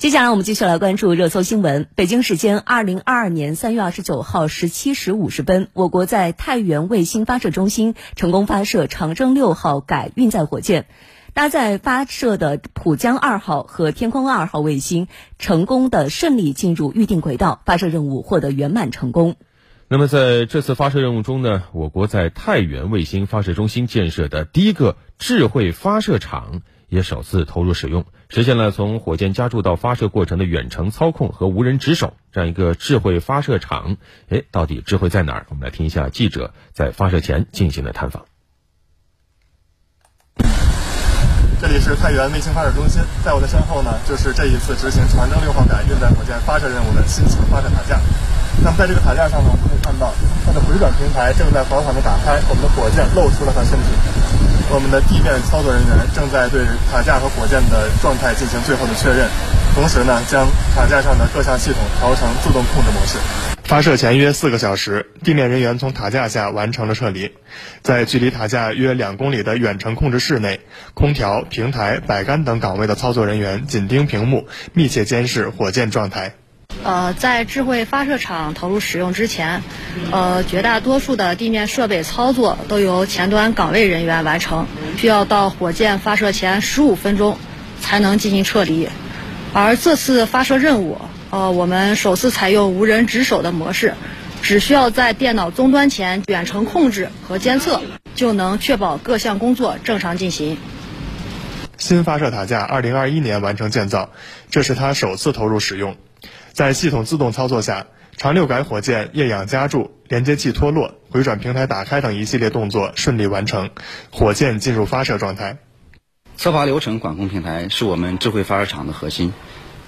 接下来我们继续来关注热搜新闻。北京时间二零二二年三月二十九号十七时五十分，我国在太原卫星发射中心成功发射长征六号改运载火箭，搭载发射的浦江二号和天空二号卫星成功的顺利进入预定轨道，发射任务获得圆满成功。那么在这次发射任务中呢，我国在太原卫星发射中心建设的第一个智慧发射场。也首次投入使用，实现了从火箭加注到发射过程的远程操控和无人值守这样一个智慧发射场。哎，到底智慧在哪儿？我们来听一下记者在发射前进行的探访。这里是太原卫星发射中心，在我的身后呢，就是这一次执行长征六号改运载火箭发射任务的新型发射塔架。那么在这个塔架上呢，我们可以看到它的回转平台正在缓缓地打开，我们的火箭露出了它身体。我们的地面操作人员正在对塔架和火箭的状态进行最后的确认，同时呢，将塔架上的各项系统调成自动控制模式。发射前约四个小时，地面人员从塔架下完成了撤离，在距离塔架约两公里的远程控制室内，空调、平台、摆杆等岗位的操作人员紧盯屏幕，密切监视火箭状态。呃，在智慧发射场投入使用之前，呃，绝大多数的地面设备操作都由前端岗位人员完成，需要到火箭发射前十五分钟才能进行撤离。而这次发射任务，呃，我们首次采用无人值守的模式，只需要在电脑终端前远程控制和监测，就能确保各项工作正常进行。新发射塔架二零二一年完成建造，这是它首次投入使用。在系统自动操作下，长六改火箭液氧加注、连接器脱落、回转平台打开等一系列动作顺利完成，火箭进入发射状态。测发流程管控平台是我们智慧发射场的核心。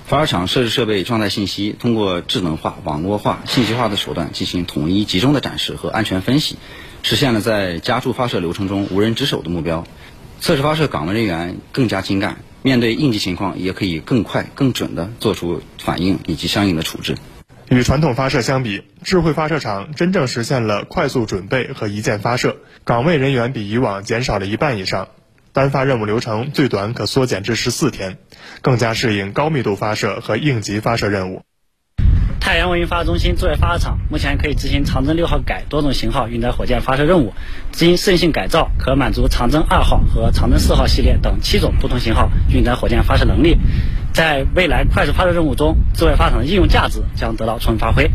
发射场设置设备状态信息通过智能化、网络化、信息化的手段进行统一集中的展示和安全分析，实现了在加注发射流程中无人值守的目标。测试发射岗位人员更加精干。面对应急情况，也可以更快、更准地做出反应以及相应的处置。与传统发射相比，智慧发射场真正实现了快速准备和一键发射，岗位人员比以往减少了一半以上，单发任务流程最短可缩减至十四天，更加适应高密度发射和应急发射任务。太原卫星发射中心作为发射场，目前可以执行长征六号改多种型号运载火箭发射任务。执行适应性改造，可满足长征二号和长征四号系列等七种不同型号运载火箭发射能力。在未来快速发射任务中，智慧发射场的应用价值将得到充分发挥。